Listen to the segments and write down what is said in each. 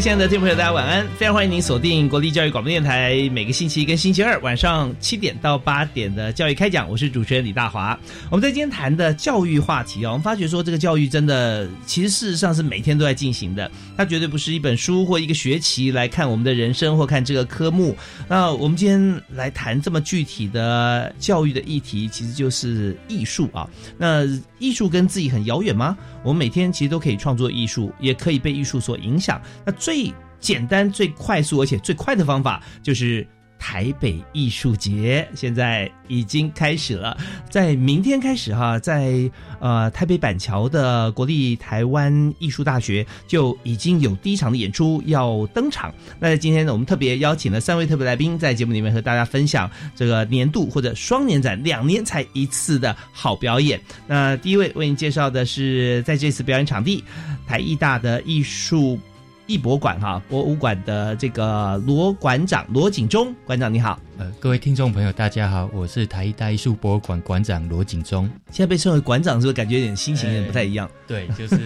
亲爱的听众朋友，大家晚安！非常欢迎您锁定国立教育广播电台，每个星期一跟星期二晚上七点到八点的教育开讲，我是主持人李大华。我们在今天谈的教育话题啊，我们发觉说这个教育真的，其实事实上是每天都在进行的，它绝对不是一本书或一个学期来看我们的人生或看这个科目。那我们今天来谈这么具体的教育的议题，其实就是艺术啊。那艺术跟自己很遥远吗？我们每天其实都可以创作艺术，也可以被艺术所影响。那最简单、最快速而且最快的方法就是。台北艺术节现在已经开始了，在明天开始哈，在呃台北板桥的国立台湾艺术大学就已经有第一场的演出要登场。那在今天呢，我们特别邀请了三位特别来宾，在节目里面和大家分享这个年度或者双年展两年才一次的好表演。那第一位为您介绍的是在这次表演场地台艺大的艺术。艺博馆哈博物馆的这个罗馆长罗景忠馆长你好，呃各位听众朋友大家好，我是台大艺术博物馆馆长罗景忠。现在被称为馆长，是不是感觉有点心情有点不太一样？对，就是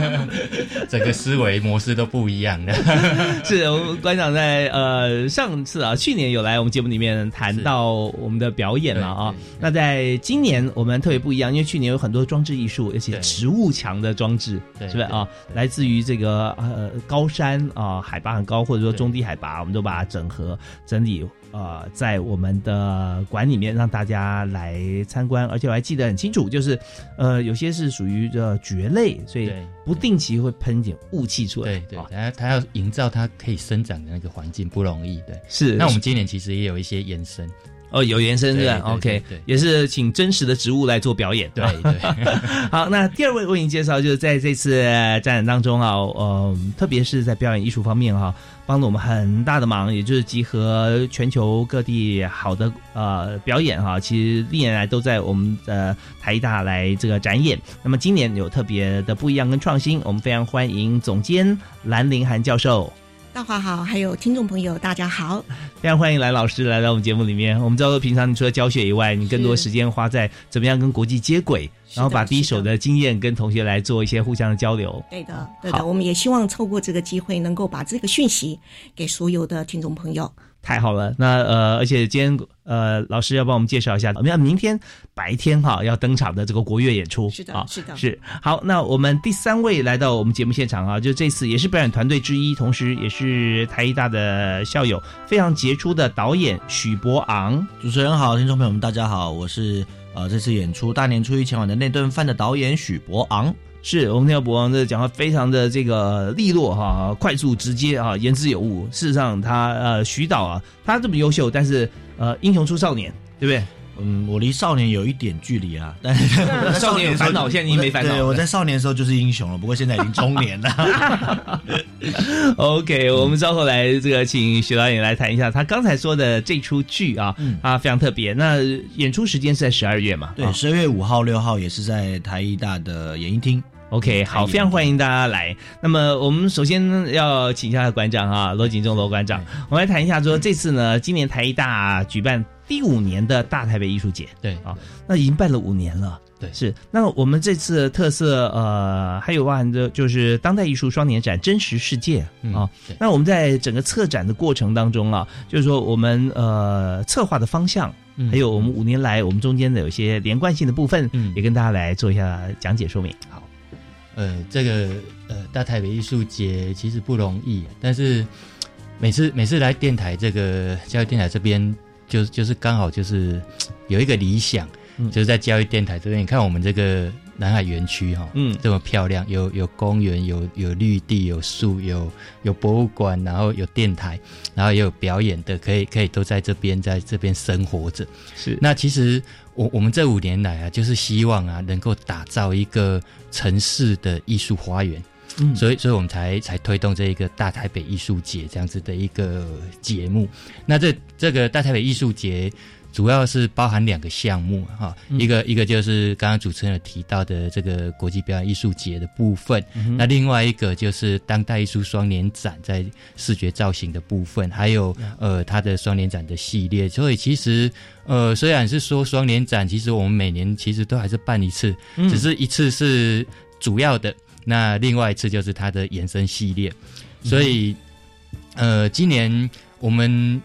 整个思维模式都不一样的。是我们馆长在呃上次啊去年有来我们节目里面谈到我们的表演了啊。那在今年我们特别不一样，因为去年有很多装置艺术，而且植物墙的装置，是不是啊？来自于这个呃，高山啊，海拔很高，或者说中低海拔，我们都把它整合整理，呃，在我们的馆里面让大家来参观。而且我还记得很清楚，就是，呃，有些是属于的蕨类，所以不定期会喷一点雾气出来。对对，它它要营造它可以生长的那个环境不容易。对，是。那我们今年其实也有一些延伸。哦，有延伸是吧？OK，也是请真实的植物来做表演。对对，好，那第二位为您介绍，就是在这次展览当中啊，呃，特别是在表演艺术方面哈，帮了我们很大的忙，也就是集合全球各地好的呃表演哈，其实历年来都在我们的台大来这个展演。那么今年有特别的不一样跟创新，我们非常欢迎总监兰陵涵教授。大华好，还有听众朋友，大家好，非常欢迎来老师来到我们节目里面。我们知道，平常你除了教学以外，你更多时间花在怎么样跟国际接轨，然后把第一手的经验跟同学来做一些互相的交流。对的，对的，我们也希望透过这个机会，能够把这个讯息给所有的听众朋友。太好了，那呃，而且今天呃，老师要帮我们介绍一下，我们要明天白天哈要登场的这个国乐演出，是的，是的，是好。那我们第三位来到我们节目现场啊，就这次也是表演团队之一，同时也是台艺大的校友，非常杰出的导演许博昂。主持人好，听众朋友们大家好，我是呃这次演出大年初一前往的那顿饭的导演许博昂。是我们听到博王的讲话非常的这个利落哈，快速直接啊，言之有物。事实上，他呃徐导啊，他这么优秀，但是呃英雄出少年，对不对？嗯，我离少年有一点距离啊，但少年有烦恼，现在已经没烦恼。对，我在少年的时候就是英雄了，不过现在已经中年了。OK，我们稍后来这个请徐导演来谈一下他刚才说的这出剧啊，啊非常特别。那演出时间是在十二月嘛？对，十二月五号、六号也是在台艺大的演艺厅。OK，好，非常欢迎大家来。那么我们首先要请教馆长哈，罗景忠罗馆长，我们来谈一下说这次呢，今年台艺大举办。第五年的大台北艺术节，对啊，那已经办了五年了。对，是。那我们这次特色，呃，还有包含的就是当代艺术双年展真实世界啊。那我们在整个策展的过程当中啊，就是说我们呃策划的方向嗯还有我们五年来我们中间的有些连贯性的部分，嗯也跟大家来做一下讲解说明。好，呃，这个呃大台北艺术节其实不容易，但是每次每次来电台这个教育电台这边，就就是刚好就是 有一个理想，嗯就是在教育电台这边，你看我们这个南海园区哈、嗯这么漂亮，有有公园，有有绿地，有树，有有博物馆，然后有电台，然后也有表演的，可以可以都在这边在这边生活着。是那其实我我们这五年来啊，就是希望啊，能够打造一个城市的艺术花园。嗯所以，所以我们才才推动这一个大台北艺术节这样子的一个节目。那这这个大台北艺术节主要是包含两个项目哈，嗯一个一个就是刚刚主持人有提到的这个国际表演艺术节的部分，嗯那另外一个就是当代艺术双年展在视觉造型的部分，还有呃它的双年展的系列。所以其实呃虽然是说双年展，其实我们每年其实都还是办一次，嗯只是一次是主要的，那另外一次就是它的延伸系列。所以呃今年我们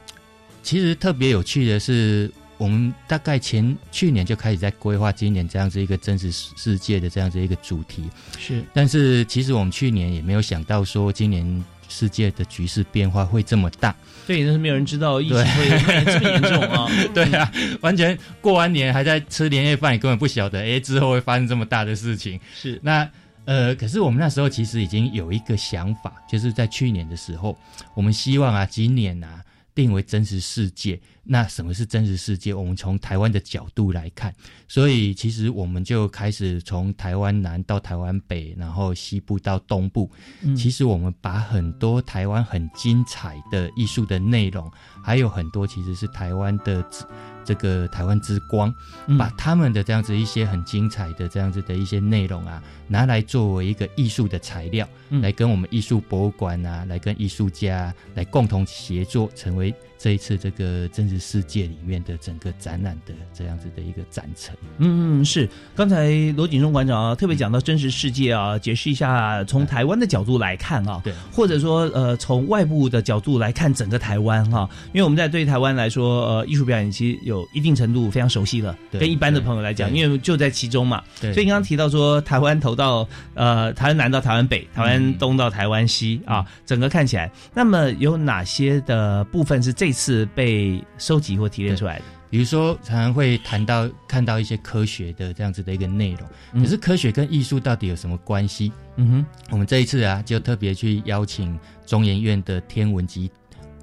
其实特别有趣的是。我们大概前去年就开始在规划今年这样子一个真实世界的这样子一个主题，是但是其实我们去年也没有想到说今年世界的局势变化会这么大。对，但是没有人知道疫情会蔓延这么严重啊！对啊，完全过完年还在吃年夜饭，你根本不晓得，哎，之后会发生这么大的事情。是那呃，可是我们那时候其实已经有一个想法，就是在去年的时候，我们希望啊，今年啊定为真实世界。那什么是真实世界？我们从台湾的角度来看，所以其实我们就开始从台湾南到台湾北，然后西部到东部。嗯其实我们把很多台湾很精彩的艺术的内容，还有很多其实是台湾的之这个台湾之光，嗯把他们的这样子一些很精彩的这样子的一些内容啊，拿来作为一个艺术的材料，嗯来跟我们艺术博物馆啊，来跟艺术家来共同协作，成为这一次这个真实世界里面的整个展览的这样子的一个展陈。嗯嗯，是。刚才罗景忠馆长啊，特别讲到真实世界啊，解释一下从台湾的角度来看啊，对，或者说呃从外部的角度来看整个台湾哈、因为我们在对台湾来说，呃，艺术表演其实有一定程度非常熟悉了，对跟一般的朋友来讲，因为就在其中嘛。对所以刚刚提到说，台湾投到呃台湾南到台湾北，台湾东到台湾西、啊，整个看起来，那么有哪些的部分是这次被收集或提炼出来的？比如说，常常会谈到看到一些科学的这样子的一个内容，嗯可是科学跟艺术到底有什么关系？嗯哼，我们这一次啊，就特别去邀请中研院的天文及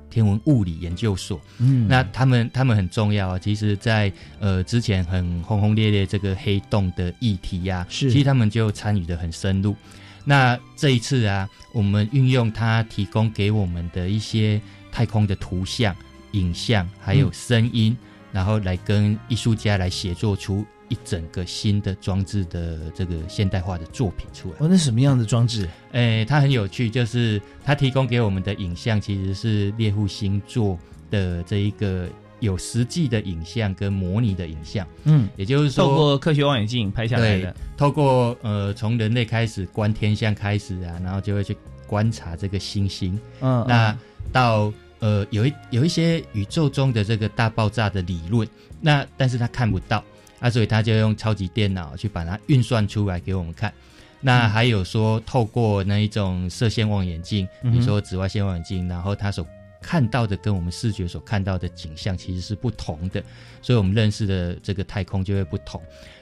天文物理研究所，嗯那他们他们很重要啊。其实在，呃之前很轰轰烈烈这个黑洞的议题呀、是其实他们就参与的很深入。那这一次啊，我们运用它提供给我们的一些太空的图像、影像，还有声音，然后来跟艺术家来协作出一整个新的装置的这个现代化的作品出来。哦，那什么样的装置？诶，它很有趣，就是它提供给我们的影像其实是猎户星座的这一个有实际的影像跟模拟的影像，嗯，也就是说，透过科学望远镜拍下来的。，透过呃从人类开始观天象开始啊，然后就会去观察这个星星，嗯，那到呃有一有一些宇宙中的这个大爆炸的理论，那但是他看不到，啊，所以他就用超级电脑去把它运算出来给我们看。那还有说，透过那一种射线望远镜，比如说紫外线望远镜，然后他所看到的跟我们视觉所看到的景象其实是不同的，所以我们认识的这个太空就会不同。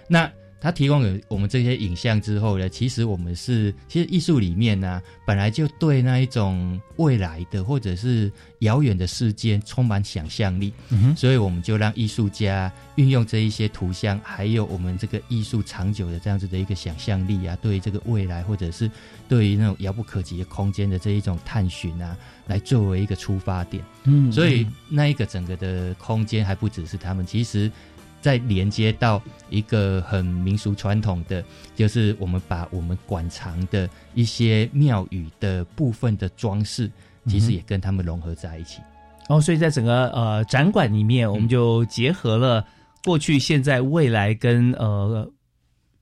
那它提供给我们这些影像之后呢，其实我们是，其实艺术里面呢、本来就对那一种未来的或者是遥远的世界充满想象力，所以我们就让艺术家运用这一些图像，还有我们这个艺术长久的这样子的一个想象力啊，对于这个未来或者是对于那种遥不可及的空间的这一种探寻啊，来作为一个出发点。嗯所以那一个整个的空间还不只是他们，其实在连接到一个很民俗传统的，就是我们把我们馆藏的一些庙宇的部分的装饰，其实也跟他们融合在一起。然哦，所以在整个呃展馆里面，我们就结合了过去、现在、未来跟呃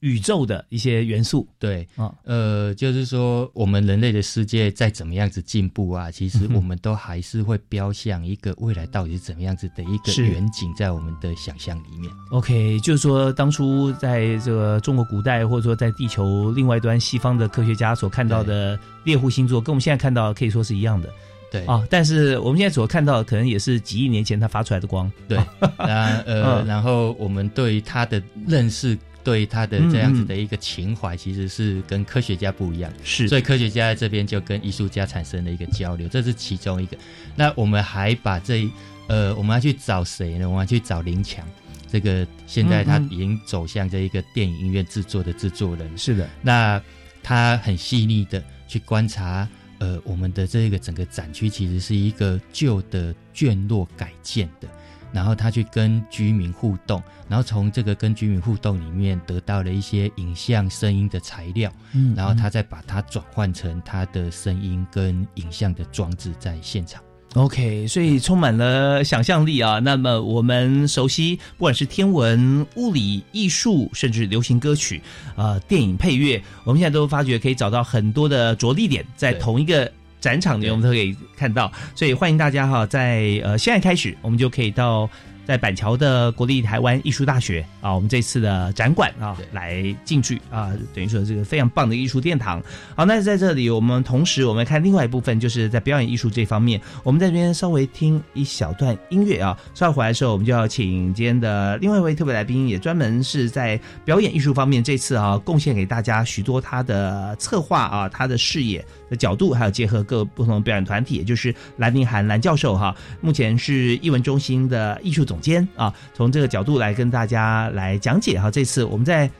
宇宙的一些元素对，啊。呃，就是说，我们人类的世界再怎么样子进步啊，其实我们都还是会标向一个未来到底是怎么样子的一个远景，在我们的想象里面。OK，就是说，当初在这个中国古代，或者说在地球另外一端西方的科学家所看到的猎户星座，跟我们现在看到可以说是一样的对啊。但是我们现在所看到的，可能也是几亿年前它发出来的光。对，那呃，嗯然后我们对于它的认识，对他的这样子的一个情怀，其实是跟科学家不一样。是所以科学家在这边就跟艺术家产生了一个交流，这是其中一个。那我们还把这一呃，我们要去找谁呢？我们要去找林强，这个现在他已经走向这一个电影音乐制作的制作人。是的，那他很细腻的去观察，呃，我们的这个整个展区其实是一个旧的圈落改建的，然后他去跟居民互动，然后从这个跟居民互动里面得到了一些影像、声音的材料，嗯然后他再把它转换成他的声音跟影像的装置在现场。OK，所以充满了想象力啊。那么我们熟悉，不管是天文、物理、艺术，甚至流行歌曲，呃，电影配乐，我们现在都发觉可以找到很多的着力点，在同一个展场里面，我们都可以看到。所以欢迎大家哈，在呃现在开始，我们就可以到。在板桥的国立台湾艺术大学啊，我们这次的展馆啊对，来进去啊，等于说这个非常棒的艺术殿堂。好，那在这里，我们同时我们看另外一部分，就是在表演艺术这方面，我们在这边稍微听一小段音乐啊。稍后回来的时候，我们就要请今天的另外一位特别来宾，也专门是在表演艺术方面，这次啊贡献给大家许多他的策划啊，他的视野的角度，还有结合各不同的表演团体，也就是蓝宁涵蓝教授哈、目前是艺文中心的艺术总间啊，从这个角度来跟大家来讲解哈、这次我们在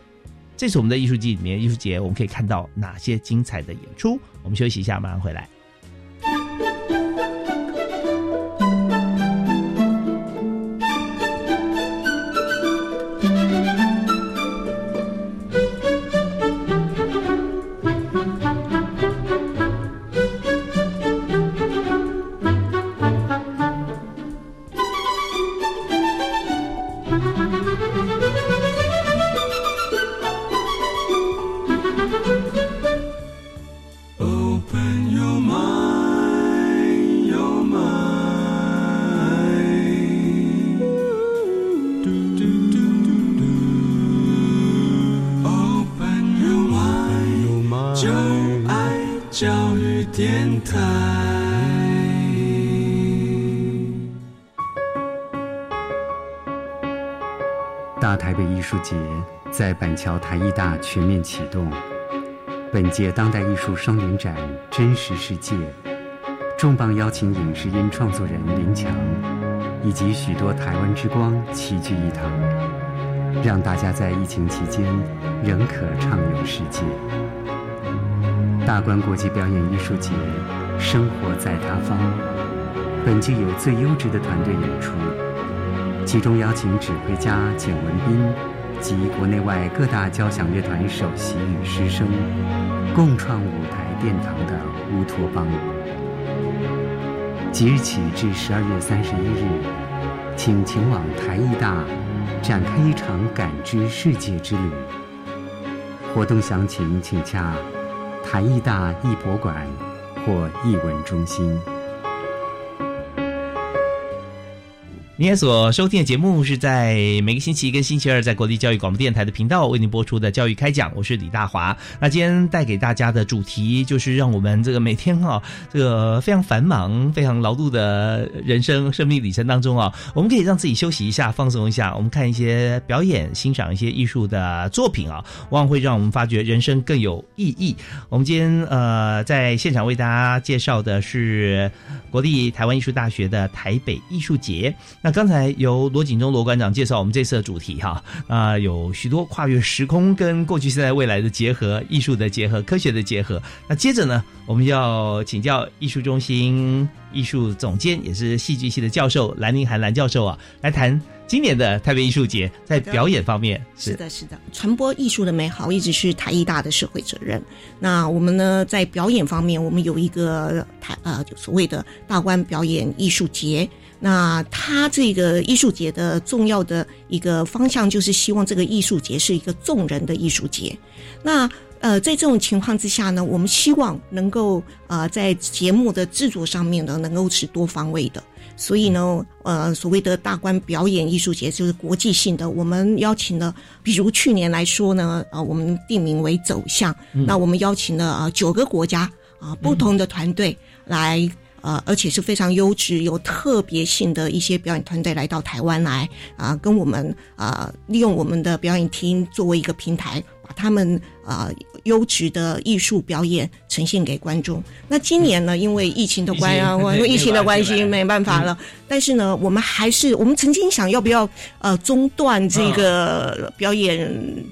这次我们的艺术季里面，艺术节我们可以看到哪些精彩的演出？我们休息一下，马上回来。艺术节在板桥台艺大全面启动。本届当代艺术双年展“真实世界”，重磅邀请影视音创作人林强，以及许多台湾之光齐聚一堂，让大家在疫情期间仍可畅游世界。大观国际表演艺术节，生活在他方。本季有最优质的团队演出，其中邀请指挥家简文彬及国内外各大交响乐团首席与师生，共创舞台殿堂的乌托邦。即日起至十二月三十一日，请前往台艺大，展开一场感知世界之旅。活动详情请洽台艺大艺博馆或艺文中心。您现在所收听的节目是在每个星期一跟星期二在国立教育广播电台的频道为您播出的教育开讲，我是李大华。那今天带给大家的主题就是让我们这个每天哈、这个非常繁忙、非常劳碌的人生生命里程当中啊，我们可以让自己休息一下、放松一下。我们看一些表演，欣赏一些艺术的作品啊，往往会让我们发觉人生更有意义。我们今天呃在现场为大家介绍的是国立台湾艺术大学的台北艺术节。那刚才由罗景忠罗馆长介绍我们这次的主题哈啊、有许多跨越时空跟过去、现在、未来的结合，艺术的结合，科学的结合。那接着呢，我们要请教艺术中心艺术总监，也是戏剧系的教授蓝宁涵蓝教授啊，来谈今年的台北艺术节在表演方面是的，是的，传播艺术的美好一直是台艺大的社会责任。那我们呢，在表演方面，我们有一个台呃，就所谓的大观表演艺术节。那他这个艺术节的重要的一个方向，就是希望这个艺术节是一个众人的艺术节。那呃，在这种情况之下呢，我们希望能够呃，在节目的制作上面呢，能够是多方位的。所以呢，呃，所谓的大观表演艺术节就是国际性的。我们邀请了，比如去年来说呢，呃，我们定名为“走向”，那我们邀请了啊九个国家啊不同的团队来。呃，而且是非常优质、有特别性的一些表演团队来到台湾来啊，跟我们啊，利用我们的表演厅作为一个平台，他们啊优质的艺术表演呈现给观众。那今年呢，因为疫情的关啊，因为疫情的关系没办法了。但是呢，我们还是我们曾经想要不要呃中断这个表演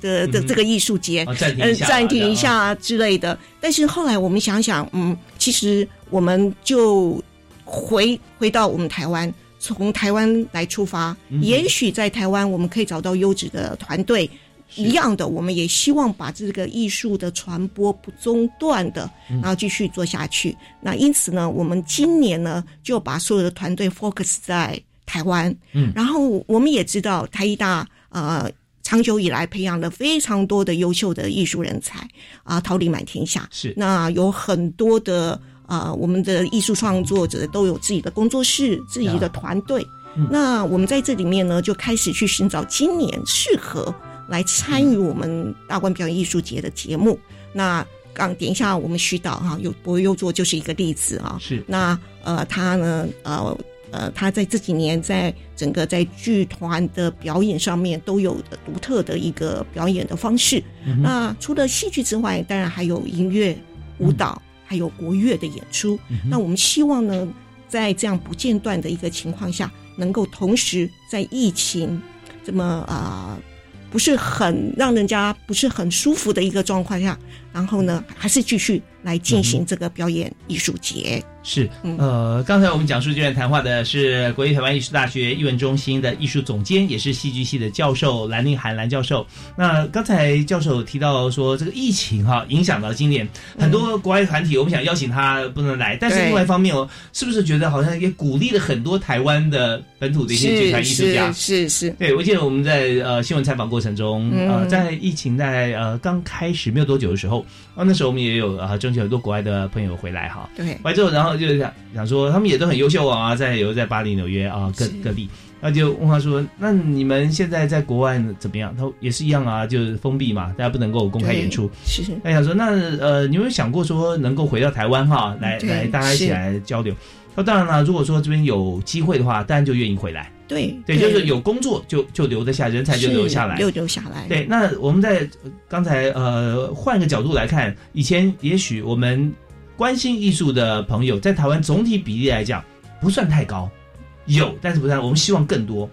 的的这个艺术节，嗯，暂停一下之类的。但是后来我们想想，嗯，其实。我们就回回到我们台湾，从台湾来出发。也许在台湾我们可以找到优质的团队，一样的，我们也希望把这个艺术的传播不中断的，然后继续做下去。那因此呢，我们今年呢就把所有的团队 focus 在台湾。嗯，然后我们也知道台艺大呃长久以来培养了非常多的优秀的艺术人才啊，桃李满天下。是，那有很多的。啊，我们的艺术创作者都有自己的工作室、自己的团队。那我们在这里面呢，就开始去寻找今年适合来参与我们大观表演艺术节的节目。那刚点一下，我们徐导哈，有博优作就是一个例子啊。是。那呃，他呢，呃呃，他在这几年在整个在剧团的表演上面都有独特的一个表演的方式。那除了戏剧之外，当然还有音乐、舞蹈。还有国乐的演出，那我们希望呢，在这样不间断的一个情况下，能够同时在疫情这么啊不是很让人家不是很舒服的一个状况下，然后呢，还是继续来进行这个表演艺术节。是，呃，刚才我们讲述这段谈话的是国立台湾艺术大学艺文中心的艺术总监，也是戏剧系的教授蓝令涵蓝教授。那刚才教授提到说，这个疫情哈影响到今年很多国外团体，我们想邀请他不能来，但是另外一方面哦，是不是觉得好像也鼓励了很多台湾的本土的一些剧团艺术家？是是，对我记得我们在呃新闻采访过程中，呃，在疫情在呃刚开始没有多久的时候，啊，那时候我们也有啊征求很多国外的朋友回来哈，对，回来之后然后。就是想想说，他们也都很优秀啊，在有在巴黎、纽约啊，各各地。那就问他说：“那你们现在在国外怎么样？”他：“也是一样啊，就是封闭嘛，大家不能够公开演出。”是。他想说：“那呃，你有没有想过说能够回到台湾哈，来来大家一起来交流？”他说：“当然了，如果说这边有机会的话，当然就愿意回来。”对对，就是有工作就就留得下，人才就留下来，留留下来。对，那我们在刚才呃换个角度来看，以前也许我们。关心艺术的朋友，在台湾总体比例来讲不算太高，有，但是不算。我们希望更多。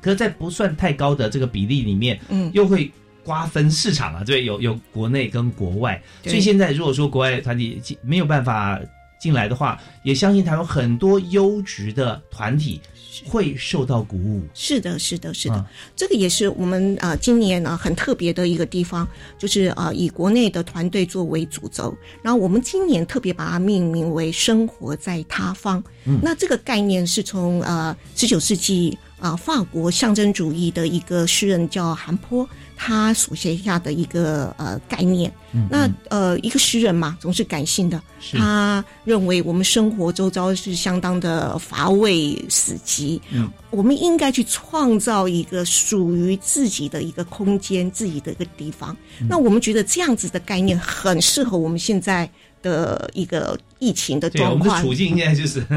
可是，在不算太高的这个比例里面，嗯，又会瓜分市场啊，对，有有国内跟国外。所以现在如果说国外团体没有办法进来的话，也相信台湾很多优质的团体。会受到鼓舞，是的，是的，是的，这个也是我们啊今年呢很特别的一个地方，就是啊以国内的团队作为主轴，然后我们今年特别把它命名为“生活在他方”。嗯，那这个概念是从呃十九世纪啊法国象征主义的一个诗人叫韩坡。他所写下的一个呃概念，那呃一个诗人嘛，总是感性的。他认为我们生活周遭是相当的乏味死寂，我们应该去创造一个属于自己的一个空间，自己的一个地方。那我们觉得这样子的概念很适合我们现在。的一个疫情的状况，我们的处境现在就是，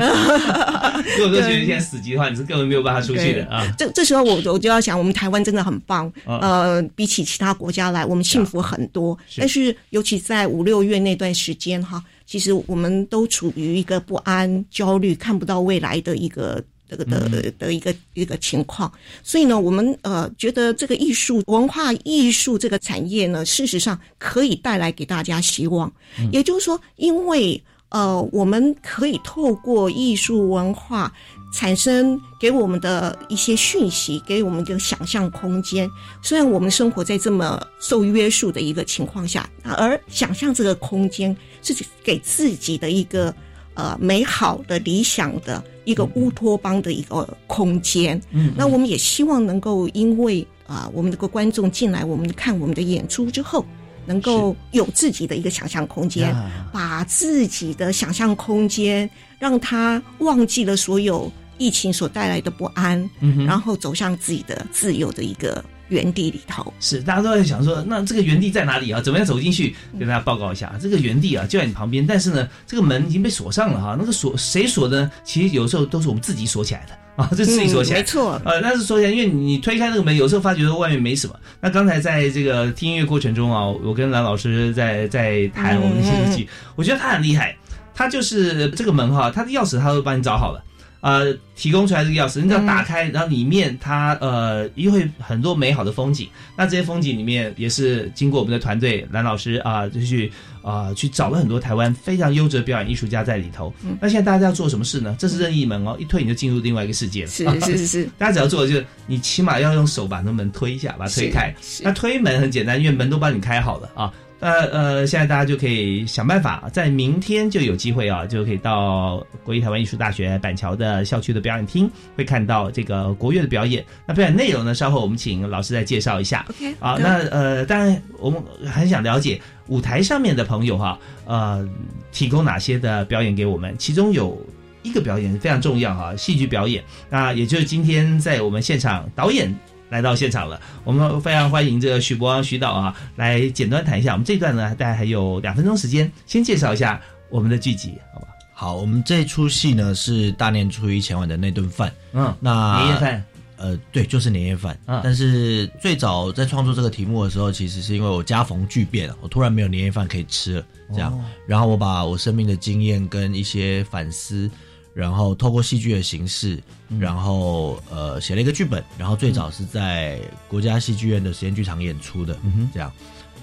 如果说觉得现在死机的话，你是根本没有办法出去的啊。这这时候我我就要想，我们台湾真的很棒，呃，比起其他国家来，我们幸福很多。但是尤其在五六月那段时间哈，其实我们都处于一个不安、焦虑、看不到未来的一个。这个的的一个一个情况，所以呢，我们呃觉得这个艺术文化艺术这个产业呢，事实上可以带来给大家希望。也就是说，因为呃，我们可以透过艺术文化产生给我们的一些讯息，给我们的想象空间。虽然我们生活在这么受约束的一个情况下，而想象这个空间是给自己的一个呃美好的理想的。一个乌托邦的一个空间。嗯那我们也希望能够因为啊、我们这个观众进来，我们看我们的演出之后，能够有自己的一个想象空间，呀。把自己的想象空间，让他忘记了所有疫情所带来的不安，嗯哼。然后走向自己的自由的一个原地里头。是，大家都在想说，那这个园地在哪里啊？怎么样走进去？跟大家报告一下，这个园地啊就在你旁边，但是呢，这个门已经被锁上了哈。那个锁谁锁的呢？其实有时候都是我们自己锁起来的 啊，这自己锁起来。嗯没错，呃，但是锁起来，因为你推开那个门，有时候发觉外面没什么。那刚才在这个听音乐过程中啊，我跟蓝老师在在谈我们的戏剧剧，我觉得他很厉害，他就是这个门哈，他的钥匙他都帮你找好了。呃，提供出来这个钥匙，你只要打开，然后里面它呃，也会很多美好的风景。那这些风景里面也是经过我们的团队蓝老师啊、就去啊、去找了很多台湾非常优质的表演艺术家在里头。那现在大家要做什么事呢？这是任意门哦，一推你就进入另外一个世界了。是是是是，大家只要做的就是，你起码要用手把那门推一下，把它推开。那推门很简单，因为门都帮你开好了啊。那呃，现在大家就可以想办法，在明天就有机会啊，就可以到国立台湾艺术大学板桥的校区的表演厅，会看到这个国乐的表演。那表演内容呢，稍后我们请老师再介绍一下。OK 啊，那呃，当然我们很想了解舞台上面的朋友哈、呃，提供哪些的表演给我们？其中有一个表演非常重要哈、戏剧表演。那也就是今天在我们现场导演。来到现场了，我们非常欢迎这个许博王徐导啊，来简单谈一下。我们这一段呢，大概还有两分钟时间，先介绍一下我们的剧集，好吧？好，我们这出戏呢是大年初一前晚的那顿饭。嗯，那年夜饭，呃，对，就是年夜饭。嗯但是最早在创作这个题目的时候，其实是因为我家逢巨变，我突然没有年夜饭可以吃了，这样。哦然后我把我生命的经验跟一些反思，然后透过戏剧的形式，嗯然后呃写了一个剧本，然后最早是在国家戏剧院的实验剧场演出的，嗯哼这样。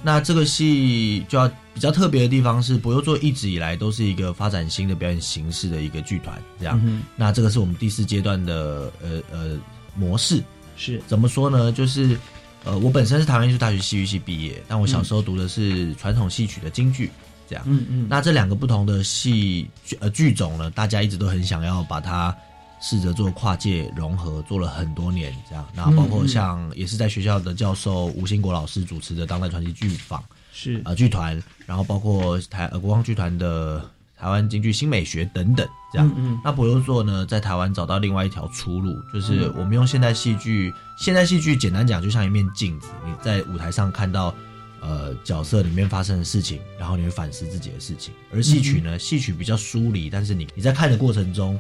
那这个戏就要比较特别的地方是，博优座一直以来都是一个发展新的表演形式的一个剧团，这样。嗯那这个是我们第四阶段的呃呃模式，是怎么说呢？就是呃，我本身是台湾艺术大学戏剧系毕业，但我小时候读的是传统戏曲的京剧，这样。嗯嗯，那这两个不同的戏剧呃剧种呢，大家一直都很想要把它试着做跨界融合，做了很多年这样。那包括像也是在学校的教授吴兴国老师主持的当代传奇剧坊是啊剧团，然后包括台呃国光剧团的台湾京剧新美学等等这样。嗯嗯那博优座呢，在台湾找到另外一条出路，就是我们用现代戏剧，现代戏剧简单讲就像一面镜子，你在舞台上看到呃角色里面发生的事情，然后你会反思自己的事情。而戏曲呢，戏曲比较疏离，但是你你在看的过程中，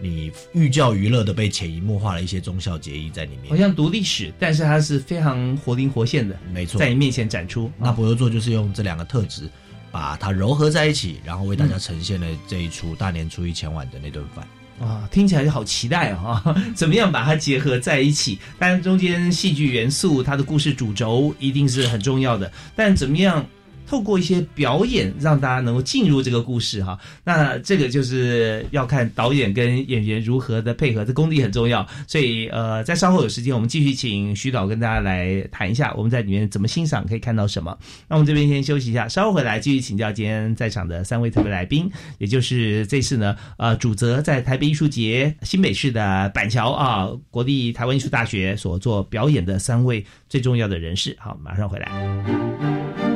你寓教于乐的被潜移默化了一些忠孝节义在里面。好像读历史，但是它是非常活灵活现的，没错在你面前展出。那博优座就是用这两个特质。把它糅合在一起，然后为大家呈现了这一出大年初一前晚的那顿饭。啊，听起来就好期待啊！怎么样把它结合在一起？当然，中间戏剧元素、它的故事主轴一定是很重要的，但怎么样透过一些表演，让大家能够进入这个故事哈？那这个就是要看导演跟演员如何的配合，这功力很重要。所以呃，在稍后有时间，我们继续请徐导跟大家来谈一下我们在里面怎么欣赏，可以看到什么。那我们这边先休息一下，稍后回来继续请教今天在场的三位特别来宾，也就是这次呢，呃，主责在台北艺术节新北市的板桥啊国立台湾艺术大学所做表演的三位最重要的人士。好，马上回来。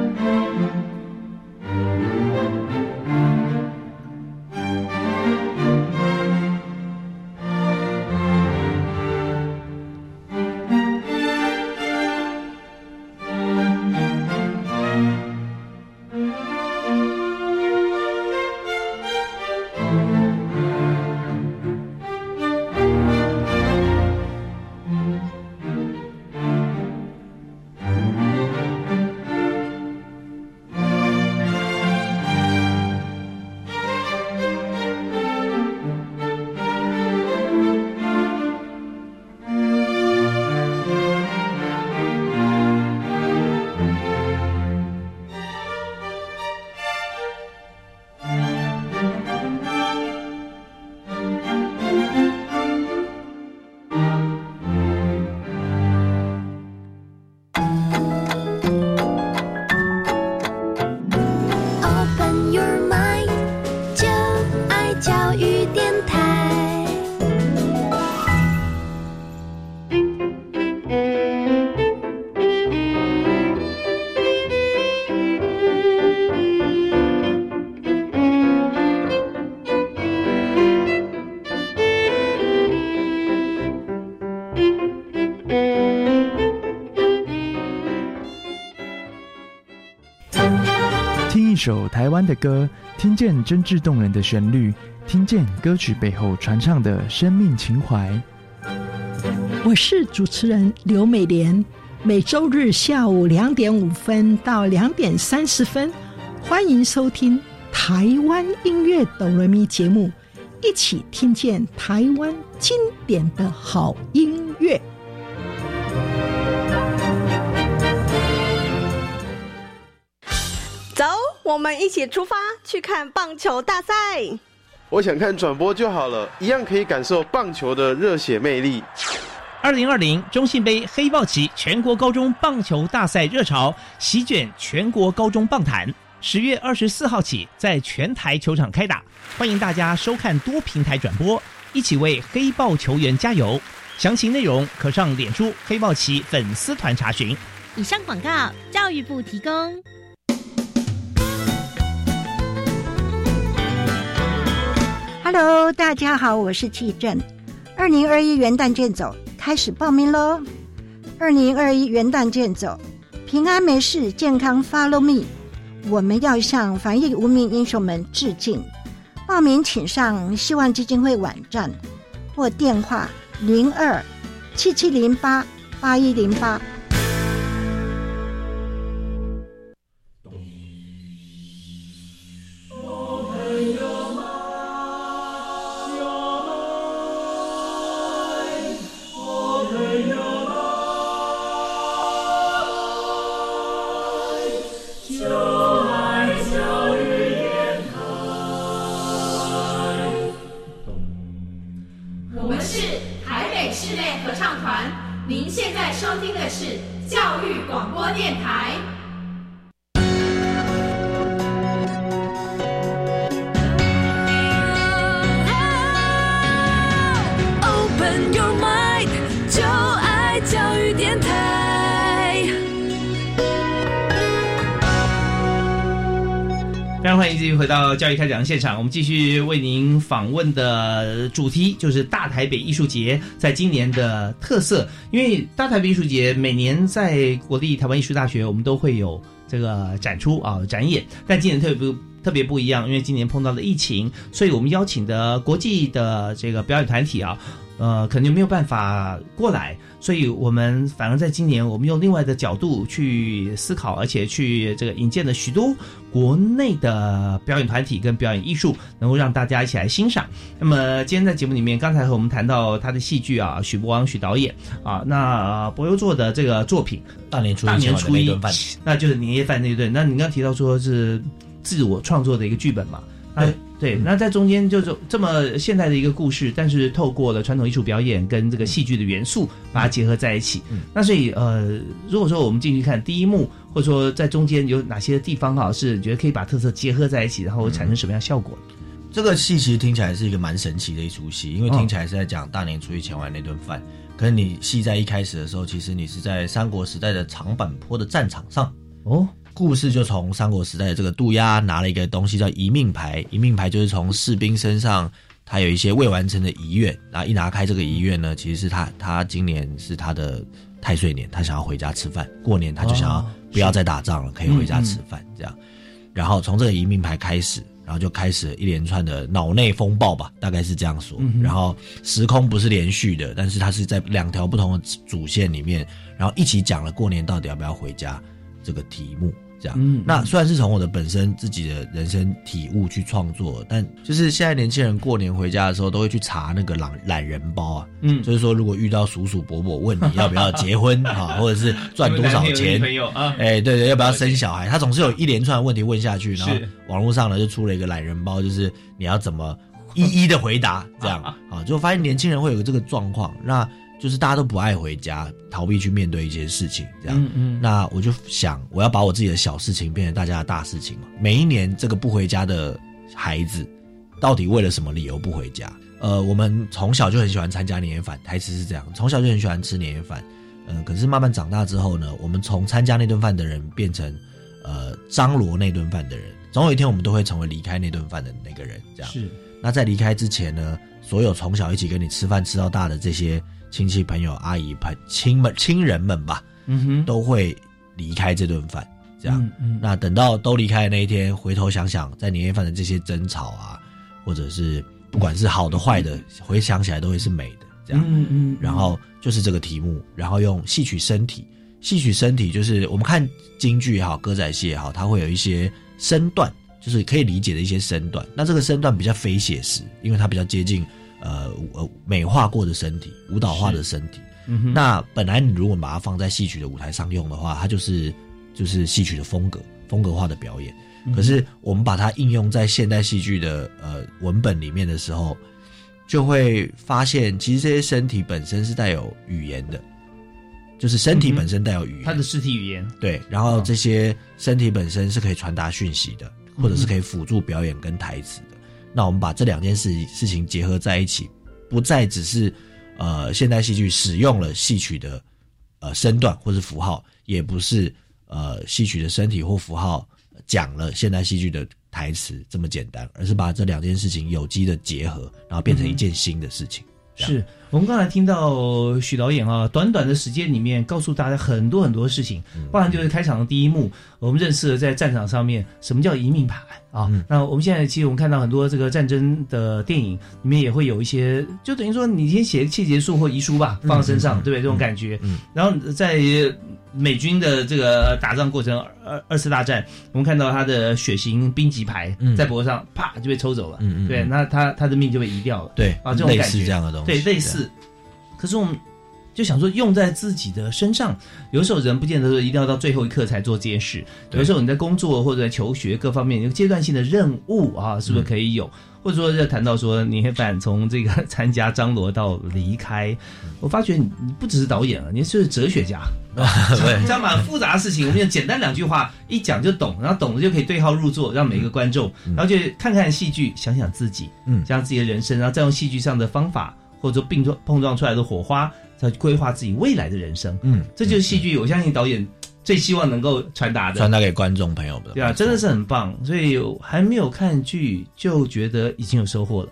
首台湾的歌，听见真挚动人的旋律，听见歌曲背后传唱的生命情怀。我是主持人刘美莲，每周日下午两点五分到两点三十分，欢迎收听台湾音乐哆来咪节目，一起听见台湾经典的好音我们一起出发去看棒球大赛。我想看转播就好了，一样可以感受棒球的热血魅力。二零二零中信杯黑豹旗全国高中棒球大赛热潮席卷全国高中棒坛，十月二十四号起在全台球场开打，欢迎大家收看多平台转播，一起为黑豹球员加油。详情内容可上脸书黑豹旗粉丝团查询。以上广告，教育部提供。Hello，大家好，我是季正。二零二一元旦健走开始报名喽！二零二一元旦健走，平安没事，健康 Follow me。我们要向防疫无名英雄们致敬。报名请上希望基金会网站或电话零二七七零八八一零八。开讲现场，我们继续为您访问的主题就是大台北艺术节在今年的特色。因为大台北艺术节每年在国立台湾艺术大学，我们都会有这个展出啊展演，但今年特别不特别不一样，因为今年碰到了疫情，所以我们邀请的国际的这个表演团体啊。呃，可能就没有办法过来，所以我们反而在今年，我们用另外的角度去思考，而且去这个引荐了许多国内的表演团体跟表演艺术，能够让大家一起来欣赏。那么今天在节目里面，刚才和我们谈到他的戏剧啊，许博王许导演啊，那博优做的这个作品大年初一大年初一那就是年夜饭那一顿。那你刚提到说是自我创作的一个剧本嘛？那对，那在中间就是这么现代的一个故事，但是透过了传统艺术表演跟这个戏剧的元素，把它结合在一起。那所以呃，如果说我们进去看第一幕，或者说在中间有哪些地方哈，是觉得可以把特色结合在一起，然后产生什么样效果？这个戏其实听起来是一个蛮神奇的一出戏，因为听起来是在讲大年初一前晚那顿饭。可是你戏在一开始的时候，其实你是在三国时代的长坂坡的战场上哦。故事就从三国时代的这个杜鸦拿了一个东西叫遗命牌，遗命牌就是从士兵身上他有一些未完成的遗愿，然后一拿开这个遗愿呢，其实是他他今年是他的太岁年，他想要回家吃饭，过年他就想要哦不要再打仗了，可以回家吃饭这样。然后从这个遗命牌开始，然后就开始一连串的脑内风暴吧，大概是这样说。嗯然后时空不是连续的，但是它是在两条不同的主线里面，然后一起讲了过年到底要不要回家这个题目。这样，嗯那虽然是从我的本身自己的人生体悟去创作，但就是现在年轻人过年回家的时候都会去查那个懒懒人包啊，嗯。就是说如果遇到叔叔伯伯问你要不要结婚 啊，或者是赚多少钱，朋友啊。哎，对对，要不要生小孩？他总是有一连串的问题问下去，然后是。网络上呢就出了一个懒人包，就是你要怎么一一的回答，这样 啊，就发现年轻人会有这个状况，那就是大家都不爱回家，逃避去面对一些事情，这样。嗯嗯那我就想，我要把我自己的小事情变成大家的大事情嘛。每一年这个不回家的孩子，到底为了什么理由不回家？呃，我们从小就很喜欢参加年夜饭，台词是这样，从小就很喜欢吃年夜饭。嗯、可是慢慢长大之后呢，我们从参加那顿饭的人变成呃张罗那顿饭的人，总有一天我们都会成为离开那顿饭的那个人。这样是。那在离开之前呢，所有从小一起跟你吃饭吃到大的这些亲戚朋友、阿姨、朋亲们、亲人们吧，嗯哼，都会离开这顿饭。这样。嗯嗯那等到都离开的那一天，回头想想，在年夜饭的这些争吵啊，或者是不管是好的坏的，回想起来都会是美的。这样，嗯嗯然后就是这个题目，然后用戏曲身体，戏曲身体就是我们看京剧也好，歌仔戏也好，它会有一些身段，就是可以理解的一些身段。那这个身段比较非写实，因为它比较接近呃呃美化过的身体，舞蹈化的身体。嗯哼。那本来你如果把它放在戏曲的舞台上用的话，它就是就是戏曲的风格，风格化的表演。嗯可是我们把它应用在现代戏剧的呃文本里面的时候，就会发现其实这些身体本身是带有语言的，就是身体本身带有语言，它的肢体语言，对，然后这些身体本身是可以传达讯息的，或者是可以辅助表演跟台词的。那我们把这两件事事情结合在一起，不再只是呃现代戏剧使用了戏曲的呃身段或是符号，也不是呃戏曲的身体或符号讲了现代戏剧的台词这么简单，而是把这两件事情有机的结合，然后变成一件新的事情。是我们刚才听到许导演啊，短短的时间里面告诉大家很多很多事情，包含就是开场的第一幕，我们认识了在战场上面什么叫移命牌啊。那我们现在其实我们看到很多这个战争的电影里面也会有一些，就等于说你先写切结束或遗书吧，放在身上，对不对？这种感觉。然后在美军的这个打仗过程，二二次大战，我们看到他的血型兵籍牌在脖子上，啪就被抽走了，嗯嗯对，那他他的命就被移掉了，对啊，这种感觉似这样的东西对，类似。可是我们就想说，用在自己的身上，有时候人不见得说一定要到最后一刻才做这件事。有时候你在工作或者在求学各方面有阶段性的任务啊，是不是可以有？或者说，在谈到说年夜饭从这个 参加张罗到离开，我发觉你你不只是导演了，你是哲学家。对这样蛮复杂的事情，我们用简单两句话一讲就懂，然后懂了就可以对号入座，让每个观众，然后就看看戏剧，想想自己，嗯想想自己的人生，然后再用戏剧上的方法或者说并撞碰撞出来的火花，再去规划自己未来的人生。嗯，这就是戏剧，我相信导演最希望能够传达的，传达给观众朋友的。对啊，真的是很棒。所以还没有看剧就觉得已经有收获了，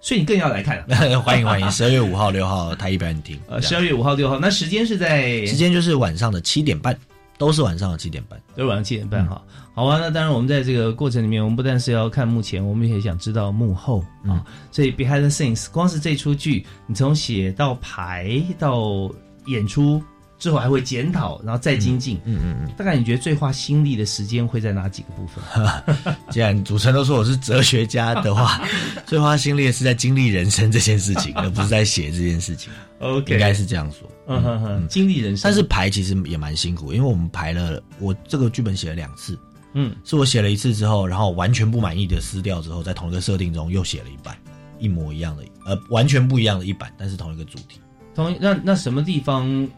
所以你更要来看了。欢迎欢迎，十二月五号、六号台艺表演厅。呃，十二月五号、六号，那时间是在时间就是晚上的七点半，都是晚上的七点半。都是晚上七点半哈。好啊，那当然，我们在这个过程里面，我们不但是要看幕前，我们也想知道幕后啊。所以 behind the scenes，光是这出剧，你从写到排到演出之后，还会检讨，然后再精进。嗯嗯嗯。大概你觉得最花心力的时间会在哪几个部分？既然主持人都说我是哲学家的话，最花心力的是在经历人生这件事情，而不是在写这件事情。OK 应该是这样说。嗯哼哼，经历人生。但是排其实也蛮辛苦，因为我们排了，我这个剧本写了两次，嗯，是我写了一次之后，然后完全不满意的撕掉之后，在同一个设定中又写了一版，一模一样的，呃，完全不一样的一版，但是同一个主题，同那那什么地方？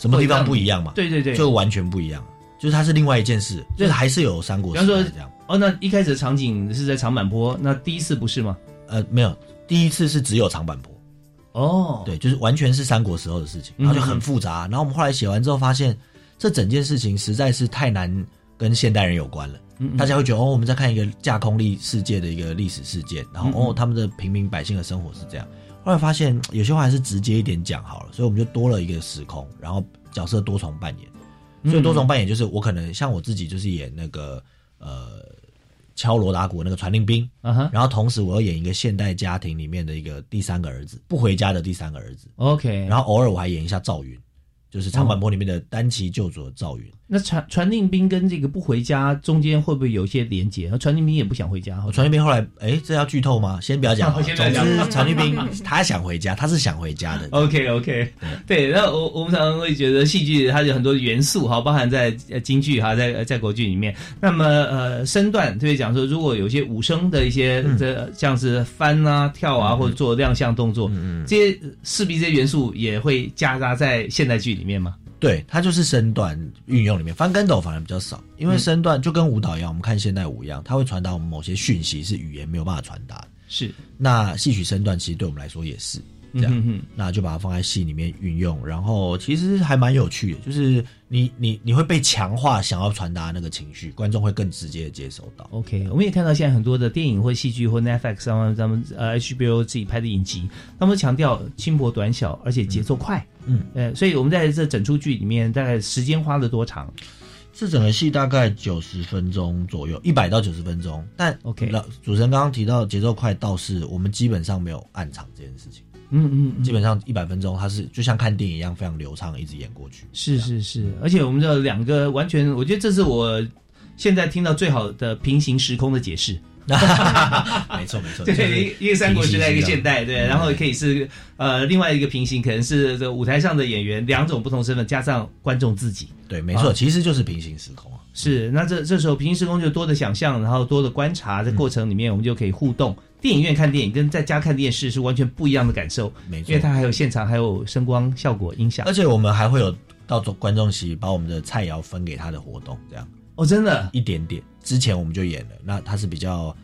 什么地方不一样嘛？对对对，就完全不一样，就是它是另外一件事，就是还是有三国时比方这样。哦，那一开始的场景是在长坂坡，那第一次不是吗？呃，没有，第一次是只有长坂坡。哦，对，就是完全是三国时候的事情，然后就很复杂。然后我们后来写完之后发现，这整件事情实在是太难跟现代人有关了。嗯嗯大家会觉得哦，我们在看一个架空历世界的一个历史事件，然后哦，他们的平民百姓的生活是这样。后来发现 有些话还是直接一点讲好了，所以我们就多了一个时空，然后角色多重扮演。所以多重扮演就是我可能像我自己就是演那个呃敲锣打鼓那个传令兵，然后同时我要演一个现代家庭里面的一个第三个儿子，不回家的第三个儿子。OK，然后偶尔我还演一下赵云，就是长坂坡里面的单骑救主的赵云。那传传令兵跟这个不回家中间会不会有一些连结？那传令兵也不想回家，传令兵后来，哎，这要剧透吗？先不要讲。先不要总讲之，传令兵 他想回家，他是想回家的。OK OK，对，那我我们常常会觉得戏剧它有很多元素哈，包含在呃京剧哈，在在国剧里面。那么呃身段特别讲说，如果有一些武生的一些这像是翻啊、跳啊，或者做亮相动作，这些势必这些元素也会夹杂在现代剧里面吗？对，它就是身段运用里面，翻跟斗反而比较少，因为身段就跟舞蹈一样，我们看现代舞一样，它会传达我们某些讯息是语言没有办法传达的。是，那戏曲身段其实对我们来说也是这样，嗯哼哼那就把它放在戏里面运用，然后其实还蛮有趣的，就是你你你会被强化想要传达那个情绪，观众会更直接的接收到。OK，我们也看到现在很多的电影或戏剧或 Netflix 上面，他们呃 HBO 自己拍的影集，他们强调轻薄短小，而且节奏快。嗯，呃，所以我们在这整出剧里面，大概时间花了多长？这整个戏大概九十分钟左右，一百到九十分钟。但 OK，老主持人刚刚提到节奏快，倒是我们基本上没有暗场这件事情。嗯嗯嗯基本上一百分钟，它是就像看电影一样非常流畅，一直演过去。是是是，而且我们这两个完全，我觉得这是我现在听到最好的平行时空的解释。没错没错，对，一个三国时代，一个现代，对，嗯然后可以是呃另外一个平行，可能是这舞台上的演员两种不同身份，加上观众自己。对，没错，啊其实就是平行时空啊。是，那这这时候平行时空就多的想象，然后多的观察，在过程里面我们就可以互动。电影院看电影跟在家看电视是完全不一样的感受，没错因为它还有现场，还有声光效果、音响而。且我们还会有到观众席把我们的菜肴分给他的活动，这样哦，真的一点点。之前我们就演了，那它是比较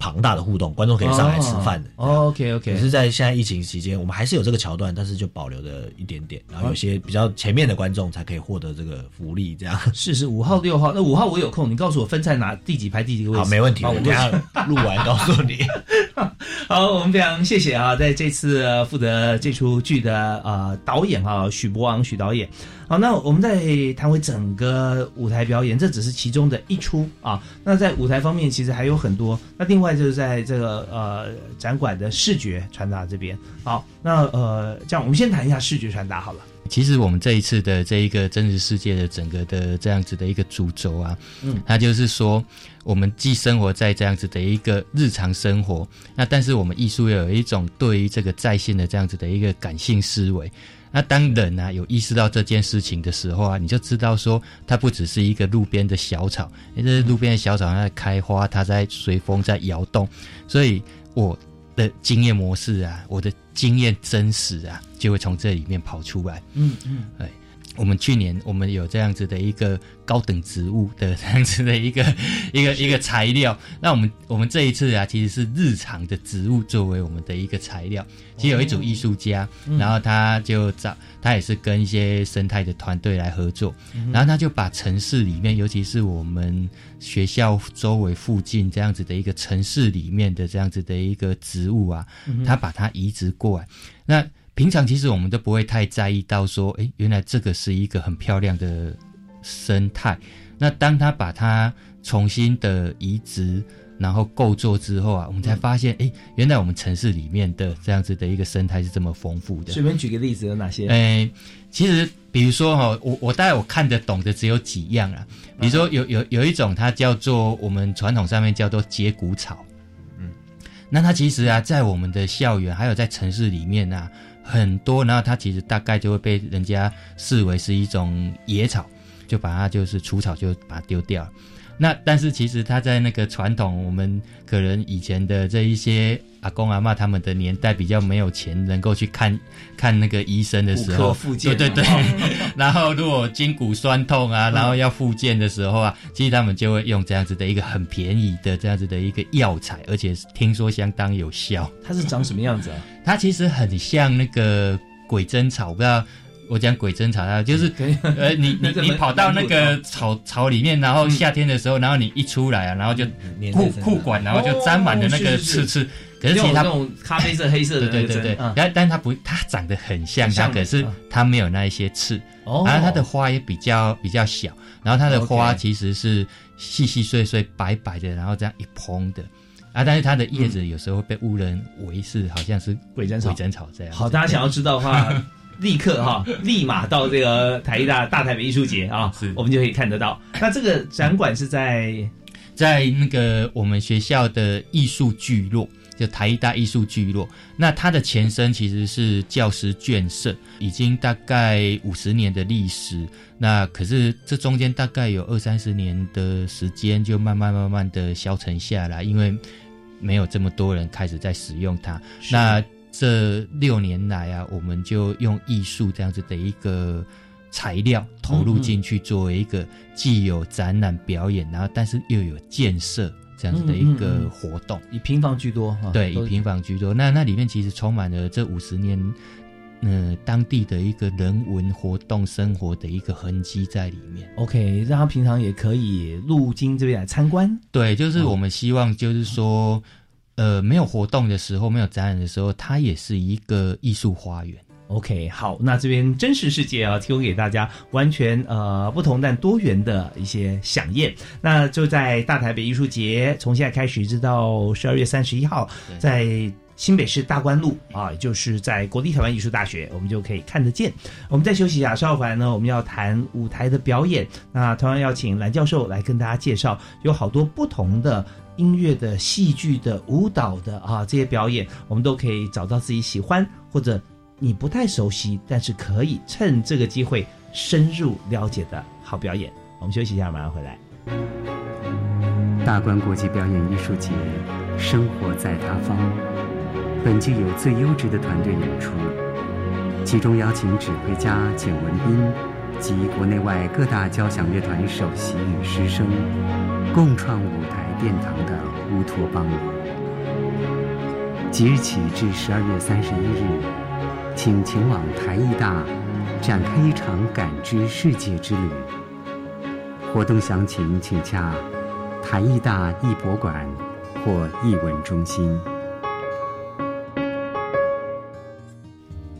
庞大的互动，观众可以上来吃饭的。哦，OK OK，只是在现在疫情期间，我们还是有这个桥段，但是就保留了一点点，然后有些比较前面的观众才可以获得这个福利，这样。是是五号六号，那五号我有空，你告诉我分在哪第几排第几个位置？好，没问题，我等下录完告诉你。好，我们非常谢谢啊，在这次呃负责这出剧的呃导演啊许博昂许导演。好，那我们再谈回整个舞台表演，这只是其中的一出啊。那在舞台方面，其实还有很多。那另外就是在这个呃展馆的视觉传达这边。好，那呃这样我们先谈一下视觉传达好了。其实我们这一次的这一个真实世界的整个的这样子的一个主轴啊，嗯它就是说，我们既生活在这样子的一个日常生活，那但是我们艺术又有一种对于这个在线的这样子的一个感性思维。那当人啊有意识到这件事情的时候啊，你就知道说，它不只是一个路边的小草，因为这路边的小草它在开花，它在随风在摇动，所以我的经验模式啊，我的经验真实啊，就会从这里面跑出来。嗯嗯，对，我们去年我们有这样子的一个高等植物的这样子的一个 一个一个材料，那我们我们这一次啊，其实是日常的植物作为我们的一个材料。其实有一组艺术家，嗯。然后他就找他也是跟一些生态的团队来合作，嗯然后他就把城市里面，尤其是我们学校周围附近这样子的一个城市里面的这样子的一个植物啊嗯，他把它移植过来。那平常其实我们都不会太在意到说，诶，原来这个是一个很漂亮的生态。那当他把它重新的移植，然后构作之后啊，我们才发现，诶，原来我们城市里面的这样子的一个生态是这么丰富的。随便举个例子有哪些？诶，其实比如说哈，我我大概我看得懂的只有几样啊。比如说有有有一种它叫做我们传统上面叫做节骨草，嗯，那它其实啊，在我们的校园还有在城市里面啊很多，然后它其实大概就会被人家视为是一种野草，就把它就是除草就把它丢掉。那但是其实他在那个传统，我们可能以前的这一些阿公阿妈他们的年代比较没有钱，能够去看看那个医生的时候骨科复，健对对对哦。然后如果筋骨酸痛啊，然后要复健的时候啊，其实他们就会用这样子的一个很便宜的这样子的一个药材，而且听说相当有效。它是长什么样子啊？它其实很像那个鬼针草，不知道。我讲鬼针草啊，就是 呃，你你 你跑到那个草草里面，然后夏天的时候，然后你一出来啊，然后就裤裤管，然后就沾满了那个刺刺。可是其实它那种咖啡色、黑色的对对对但但它不，它长得很像它，可是它没有那一些刺，哦。然后它的花也比较比较小，然后它的花其实是细细碎碎白白的，然后这样一蓬的。啊，但是它的叶子有时候会被误认为是好像是鬼针草鬼针草这样。好，大家想要知道的话，立刻哈，立马到这个台艺大大台北艺术节啊，我们就可以看得到。那这个展馆是在在那个我们学校的艺术聚落，就台艺大艺术聚落。那它的前身其实是教师眷舍，已经大概五十年的历史。那可是这中间大概有二三十年的时间，就慢慢慢慢的消沉下来，因为没有这么多人开始在使用它。那这六年来啊，我们就用艺术这样子的一个材料投入进去，作为一个既有展览表演，然后但是又有建设这样子的一个活动，以平房居多哈，对，以平房居多。那那里面其实充满了这五十年，呃，当地的一个人文活动生活的一个痕迹在里面。OK，让他平常也可以路经这边来参观。对，就是我们希望，就是说，呃，没有活动的时候，没有展览的时候，它也是一个艺术花园。OK，好，那这边真实世界啊，提供给大家完全呃不同但多元的一些飨宴。那就在大台北艺术节，从现在开始一直到十二月三十一号，在新北市大观路啊，也就是在国立台湾艺术大学，我们就可以看得见。我们再休息一下，稍后回来呢，我们要谈舞台的表演。那同样要请蓝教授来跟大家介绍，有好多不同的。音乐的、戏剧的、舞蹈的啊，这些表演，我们都可以找到自己喜欢或者你不太熟悉，但是可以趁这个机会深入了解的好表演。我们休息一下，马上回来。大观国际表演艺术节，生活在他方。本季有最优质的团队演出，其中邀请指挥家简文斌及国内外各大交响乐团首席与师生，共创舞台。殿堂的乌托邦。即日起至十二月三十一日，请前往台艺大，展开一场感知世界之旅。活动详情请洽台艺大艺博馆或艺文中心。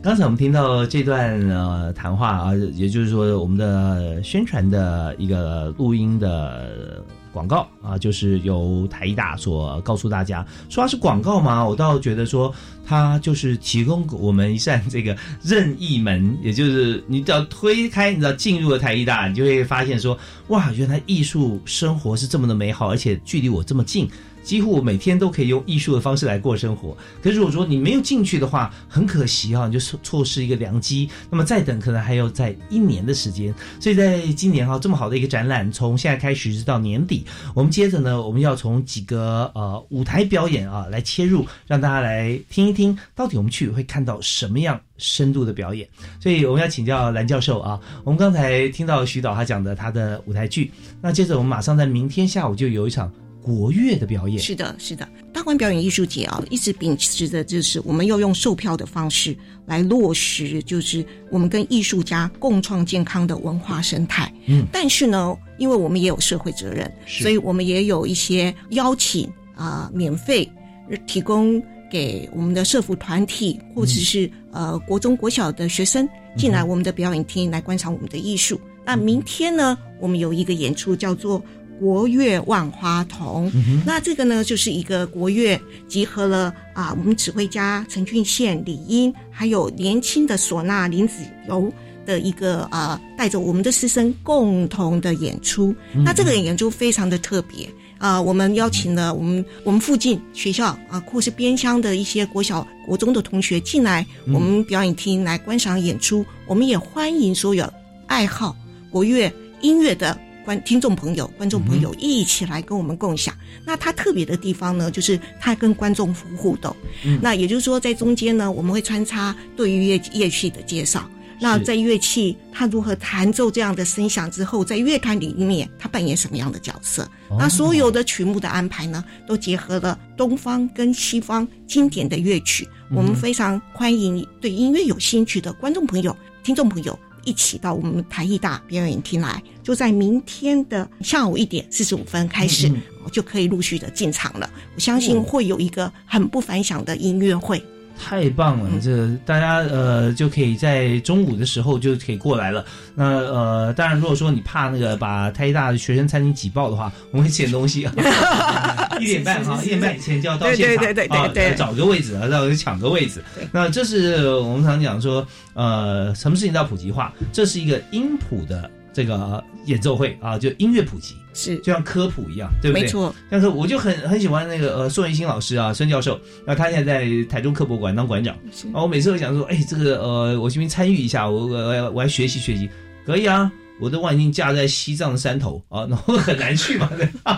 刚才我们听到这段呃谈话啊，也就是说我们的宣传的一个录音的。广告啊，就是由台艺大所告诉大家，说它是广告吗？我倒觉得说，它就是提供我们一扇这个任意门，也就是你只要推开，你知道进入了台艺大，你就会发现说，哇，原来艺术生活是这么的美好，而且距离我这么近。几乎我每天都可以用艺术的方式来过生活。可是如果说你没有进去的话，很可惜啊，你就错错失一个良机。那么再等，可能还要在一年的时间。所以在今年哈，这么好的一个展览，从现在开始直到年底，我们接着呢，我们要从几个呃舞台表演啊来切入，让大家来听一听，到底我们去会看到什么样深度的表演。所以我们要请教蓝教授啊，我们刚才听到徐导他讲的他的舞台剧，那接着我们马上在明天下午就有一场。国乐的表演是的，是的。大观表演艺术节啊，一直秉持的就是我们要用售票的方式来落实，就是我们跟艺术家共创健康的文化生态。嗯，但是呢，因为我们也有社会责任，所以我们也有一些邀请啊，免费提供给我们的社服团体或者是呃国中国小的学生进来我们的表演厅来观赏我们的艺术。那明天呢，我们有一个演出叫做。国乐万花筒，那这个呢，就是一个国乐集合了啊，我们指挥家陈俊宪、李英，还有年轻的唢呐林子由的一个啊，带着我们的师生共同的演出。那这个演出非常的特别啊，我们邀请了我们我们附近学校啊，或是边乡的一些国小、国中的同学进来我们表演厅来观赏演出。我们也欢迎所有爱好国乐音乐的。观听众朋友、观众朋友一起来跟我们共享。那它特别的地方呢，就是它跟观众互动。那也就是说，在中间呢，我们会穿插对于乐乐器的介绍。那在乐器它如何弹奏这样的声响之后，在乐团里面它扮演什么样的角色？那所有的曲目的安排呢，都结合了东方跟西方经典的乐曲。我们非常欢迎对音乐有兴趣的观众朋友、听众朋友。一起到我们台艺大表演厅来，就在明天的下午一点四十五分开始，就可以陆续的进场了。我相信会有一个很不凡响的音乐会。太棒了！这大家呃就可以在中午的时候就可以过来了。那呃，当然如果说你怕那个把太大的学生餐厅挤爆的话，我们会捡东西啊。一点半啊，一点半以前就要到现场啊，找个位置啊，然后抢个位置。那这是我们常讲说，呃，什么事情都要普及化，这是一个音谱的。这个演奏会啊，就音乐普及是，就像科普一样，对不对？没错。但是我就很很喜欢那个呃宋元新老师啊，孙教授，那他现在在台中科博馆当馆长，啊，我每次都想说，哎，这个呃，我这边参与一下，我我我还学习学习，可以啊。我的望已经架在西藏的山头啊，然后很难去嘛。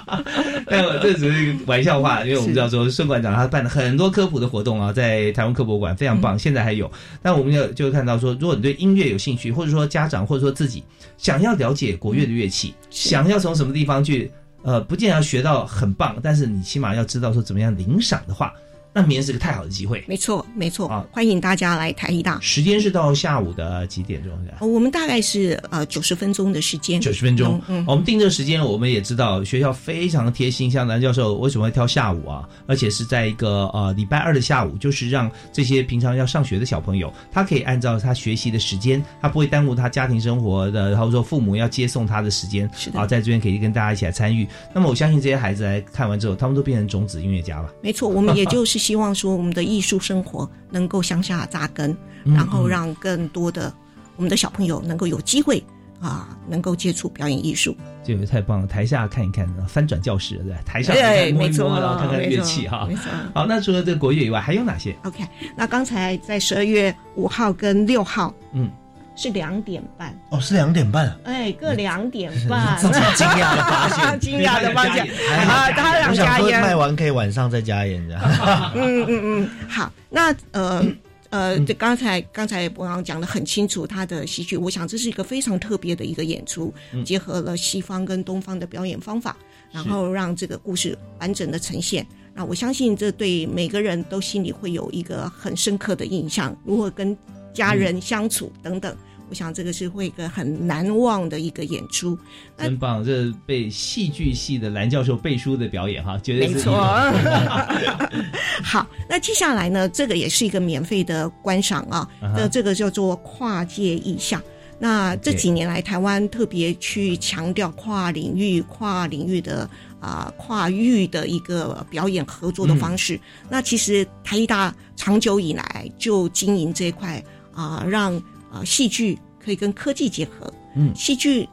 但这只是一个玩笑话，因为我们知道说孙馆长他办了很多科普的活动啊，在台湾科博馆非常棒，现在还有。但我们就就看到说，如果你对音乐有兴趣，或者说家长或者说自己想要了解国乐的乐器，想要从什么地方去，呃，不见得要学到很棒，但是你起码要知道说怎么样领赏的话。那明天是个太好的机会。没错，没错，啊欢迎大家来台一大。时间是到下午的几点钟？哦我们大概是呃九十分钟的时间，九十分钟。嗯，我们定这个时间，我们也知道学校非常贴心，像蓝教授为什么会挑下午啊？而且是在一个呃礼拜二的下午，就是让这些平常要上学的小朋友，他可以按照他学习的时间，他不会耽误他家庭生活的，然后说父母要接送他的时间，是的啊，在这边可以跟大家一起来参与。那么我相信这些孩子来看完之后，他们都变成种子音乐家了。没错，我们也就 是希望说，我们的艺术生活能够向下扎根，嗯然后让更多的我们的小朋友能够有机会啊，能够接触表演艺术。这个太棒了！台下看一看，翻转教室，对，台上摸一没错摸，然后看看乐器哈。好，那除了这个国乐以外，还有哪些？OK，那刚才在十二月五号跟六号嗯，是两点半，哦，是两点半，哎，各两点半。惊讶的发现，惊讶的发现。啊，他两加烟，卖完可以晚上再加烟这样。嗯嗯嗯，好，那呃呃，这刚才刚才博洋讲的很清楚，他的戏剧，我想这是一个非常特别的一个演出，嗯。结合了西方跟东方的表演方法，然后让这个故事完整的呈现。那我相信这对每个人都心里会有一个很深刻的印象，如何跟家人相处等等。我想这个是会一个很难忘的一个演出。那真棒！这被戏剧系的蓝教授背书的表演哈，绝对是没错。好，那接下来呢，这个也是一个免费的观赏啊，那、这个叫做跨界意象。那这几年来，台湾特别去强调跨领域、跨领域的啊、跨域的一个表演合作的方式。那其实台艺大长久以来就经营这一块啊、让啊戏剧可以跟科技结合，嗯。戏剧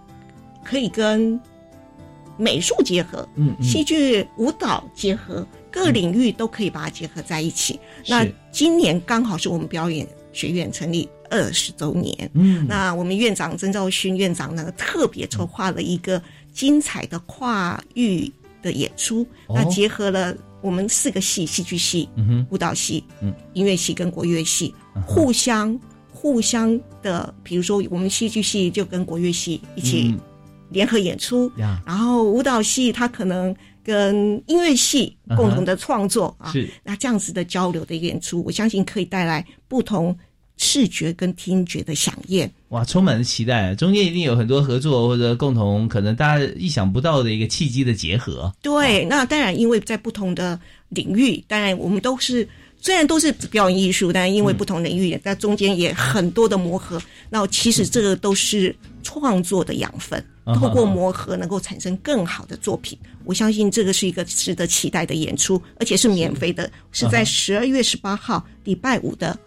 可以跟美术结合，嗯嗯。戏剧、舞蹈结合，各领域都可以把它结合在一起。那今年刚好是我们表演学院成立二十周年，嗯。那我们院长曾兆勋院长呢特别筹划了一个精彩的跨域的演出，哦。那结合了我们四个系：戏剧系、嗯哼。舞蹈系、嗯。音乐系跟国乐系，嗯互相互相的，比如说我们戏剧系就跟国乐系一起嗯。联合演出，呀。然后舞蹈系它可能跟音乐系共同的创作啊，是。那这样子的交流的演出，我相信可以带来不同视觉跟听觉的响应。哇，充满了期待，中间一定有很多合作或者共同，可能大家意想不到的一个契机的结合。对，那当然，因为在不同的领域，当然我们都是虽然都是表演艺术，但是因为不同领域，在中间也很多的磨合。那其实这个都是创作的养分，嗯透过磨合能够产生更好的作品。我相信这个是一个值得期待的演出，而且是免费的，是在十二月十八号礼拜五的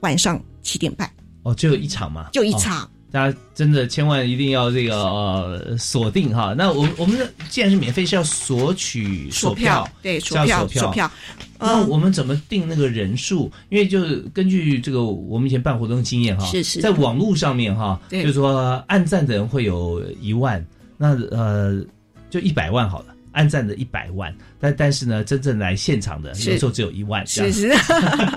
晚上七点半，哦，只有一场嘛，就一场。哦大家真的千万一定要这个呃锁定哈。那我我们的既然是免费，是要索取索票，对，索票，要索索票。那我们怎么定那个人数？因为就是根据这个我们以前办活动经验哈，是是在网络上面哈，就是说按赞的人会有一万，那呃就一百万好了。按赞的一百万，但但是呢，真正来现场的是有时候只有一万，是是，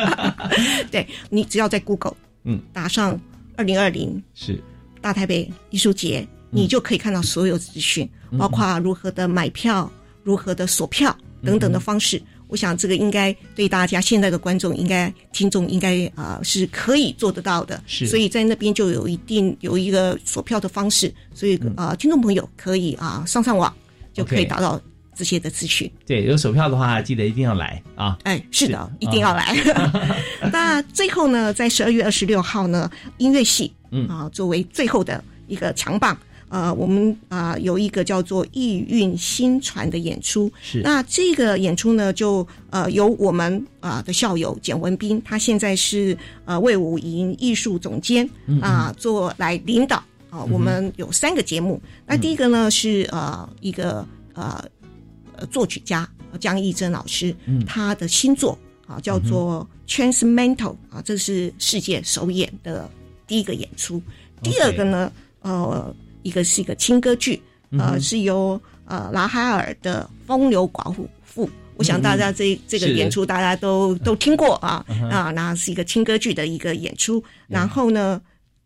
对你只要在 Google 嗯打上二零二零是。大台北艺术节，你就可以看到所有资讯，嗯。包括如何的买票、如何的锁票等等的方式。我想这个应该对大家现在的观众应该听众应该啊、呃是可以做得到的，是。所以在那边就有一定有一个锁票的方式，所以啊、呃听众朋友可以啊、上上网就可以达到这些的资讯。对，有手票的话，记得一定要来啊！哎，是的，是一定要来。那最后呢，在十二月二十六号呢，音乐系，嗯啊，作为最后的一个强棒，呃，我们啊、有一个叫做“意韵新传”的演出。是那这个演出呢，就呃由我们啊、的校友简文斌，他现在是呃魏武营艺术总监嗯啊、做来领导啊、嗯我们有三个节目。那第一个呢是呃一个呃呃作曲家江义珍老师，嗯。他的新作啊叫做《Transmental》啊，这是世界首演的第一个演出。第二个呢，呃，一个是一个轻歌剧，呃，嗯是由呃拉哈尔的《风流寡妇妇》。我想大家这、这个演出大家都都听过啊嗯啊，那是一个轻歌剧的一个演出。然后呢，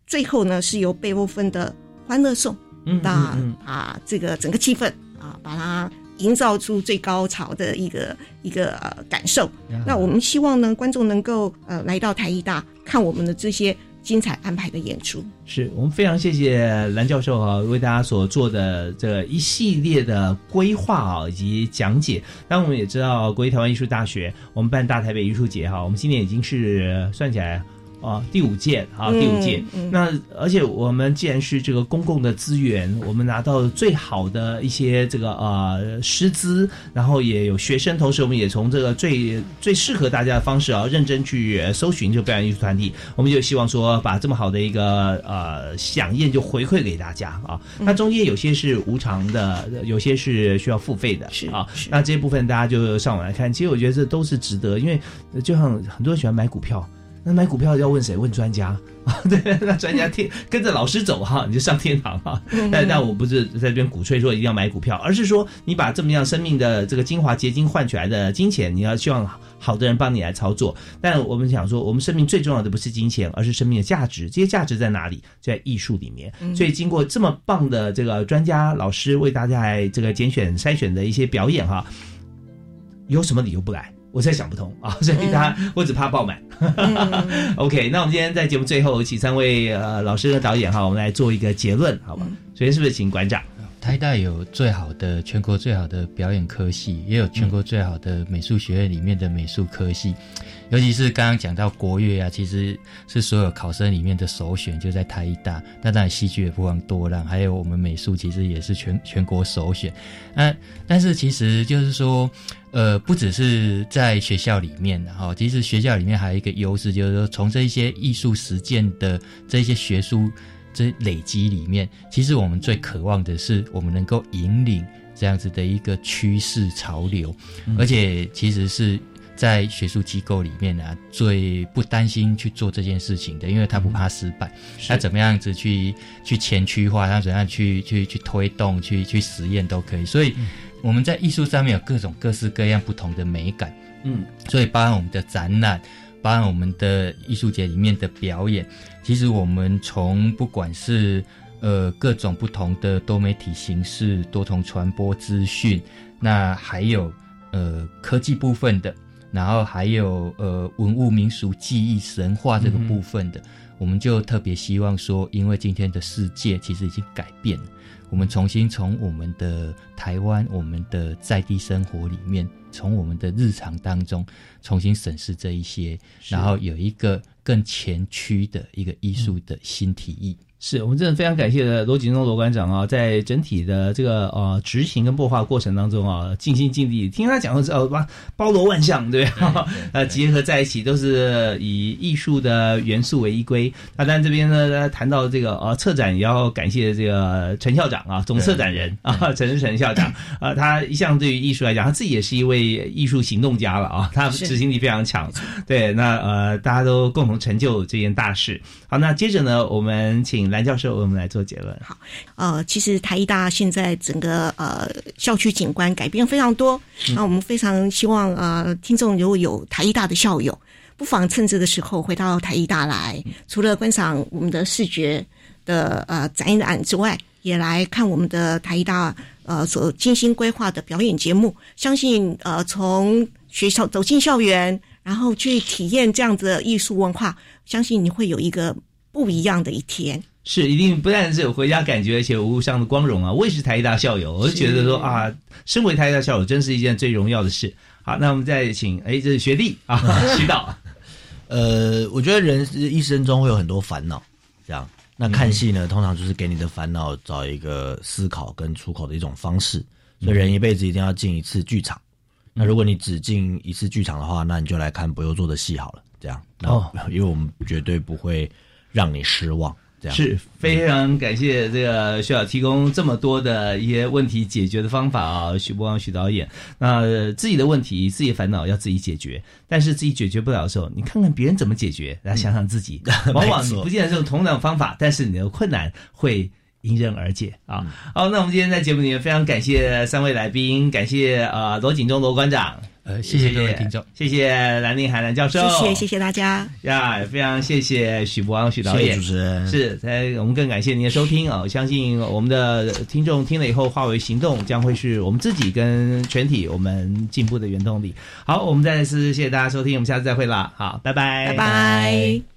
最后呢是由贝多芬的《欢乐颂》嗯那嗯啊这个整个气氛啊把它营造出最高潮的一个一个呃感受。那我们希望呢，观众能够呃来到台艺大看我们的这些精彩安排的演出。是我们非常谢谢蓝教授啊，为大家所做的这一系列的规划啊以及讲解。当然，我们也知道国立台湾艺术大学我们办大台北艺术节哈，我们今年已经是算起来。啊，第五届啊，第五届。那而且我们既然是这个公共的资源，我们拿到最好的一些这个呃师资，然后也有学生，同时我们也从这个最最适合大家的方式啊，认真去搜寻这个表演艺术团体，我们就希望说把这么好的一个呃响应就回馈给大家啊。那中间有些是无偿的，有些是需要付费的，是啊。那这些部分大家就上网来看，其实我觉得这都是值得，因为就像很多人喜欢买股票。那买股票要问谁？问专家 啊？对，那专家 天跟着老师走哈，你就上天堂哈。但但我不是在这边鼓吹说一定要买股票，而是说你把这么样生命的这个精华结晶换取来的金钱，你要希望好的人帮你来操作。但我们想说，我们生命最重要的不是金钱，而是生命的价值。这些价值在哪里？在艺术里面。所以经过这么棒的这个专家老师为大家来这个拣选筛选的一些表演哈，有什么理由不来？我在想不通啊，所以大家我只怕爆满。OK，那我们今天在节目最后，请三位呃老师和导演哈，我们来做一个结论，好吧？首先是不是请馆长？台大有最好的全国最好的表演科系，也有全国最好的美术学院里面的美术科系。尤其是刚刚讲到国乐啊，其实是所有考生里面的首选，就在台大。那当然戏剧也不遑多让，还有我们美术其实也是全全国首选。那但是其实就是说，呃，不只是在学校里面，哈，其实学校里面还有一个优势，就是说从这一些艺术实践的这些学术这累积里面，其实我们最渴望的是我们能够引领这样子的一个趋势潮流，而且其实是。在学术机构里面呢，最不担心去做这件事情的，因为他不怕失败。他怎么样子去去前驱化，他怎样去去去推动，去去实验都可以。所以我们在艺术上面有各种各式各样不同的美感。嗯，所以包含我们的展览，包含我们的艺术节里面的表演，其实我们从不管是呃各种不同的多媒体形式、多重传播资讯，那还有呃科技部分的。然后还有呃文物民俗记忆神话这个部分的，我们就特别希望说，因为今天的世界其实已经改变了，我们重新从我们的台湾、我们的在地生活里面，从我们的日常当中重新审视这一些，然后有一个更前驱的一个艺术的新提议。是我们真的非常感谢罗锦忠罗馆长啊，在整体的这个呃执行跟擘画过程当中啊，尽心尽力。听他讲的时候，哇，包罗万象，对呃，结合在一起都是以艺术的元素为依归。那当然这边呢，谈到这个呃策展，也要感谢这个陈校长啊，总策展人啊，陈陈校长啊，他一向对于艺术来讲，他自己也是一位艺术行动家了啊，他执行力非常强。对，那呃，大家都共同成就这件大事。好，那接着呢，我们请蓝教授为我们来做结论。好，呃，其实台艺大现在整个呃校区景观改变非常多，那我们非常希望呃听众如果有台艺大的校友，不妨趁这个时候回到台艺大来，除了观赏我们的视觉的呃展览之外，也来看我们的台艺大呃所精心规划的表演节目。相信呃从学校走进校园。然后去体验这样子的艺术文化，相信你会有一个不一样的一天。是，一定不但是有回家感觉，而且无上的光荣啊！我也是台大校友，我就觉得说啊，身为台大校友，真是一件最荣耀的事。好，那我们再请，哎，这是学弟啊，徐导。呃，我觉得人一生中会有很多烦恼，这样，那看戏呢，通常就是给你的烦恼找一个思考跟出口的一种方式。所以人一辈子一定要进一次剧场。那如果你只进一次剧场的话，那你就来看不用做的戏好了。这样哦，因为我们绝对不会让你失望。这样是非常感谢这个徐导提供这么多的一些问题解决的方法啊，徐波光徐导演。那自己的问题、自己的烦恼要自己解决，但是自己解决不了的时候，你看看别人怎么解决，来想想自己。往往你不见得是用同样的方法，但是你的困难会。迎刃而解啊！好，那我们今天在节目里面非常感谢三位来宾，感谢啊罗锦忠罗馆长，呃，谢谢各位听众，谢谢蓝令海蓝教授，谢谢谢谢大家呀，也非常谢谢许博王许导演谢谢主持人是，呃，我们更感谢您的收听啊！我相信我们的听众听了以后化为行动，将会是我们自己跟全体我们进步的原动力。好，我们再次谢谢大家收听，我们下次再会啦，好，拜拜，拜拜。